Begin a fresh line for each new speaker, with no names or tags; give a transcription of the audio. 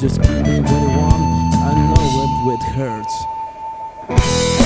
just a me of. I know it, it hurts.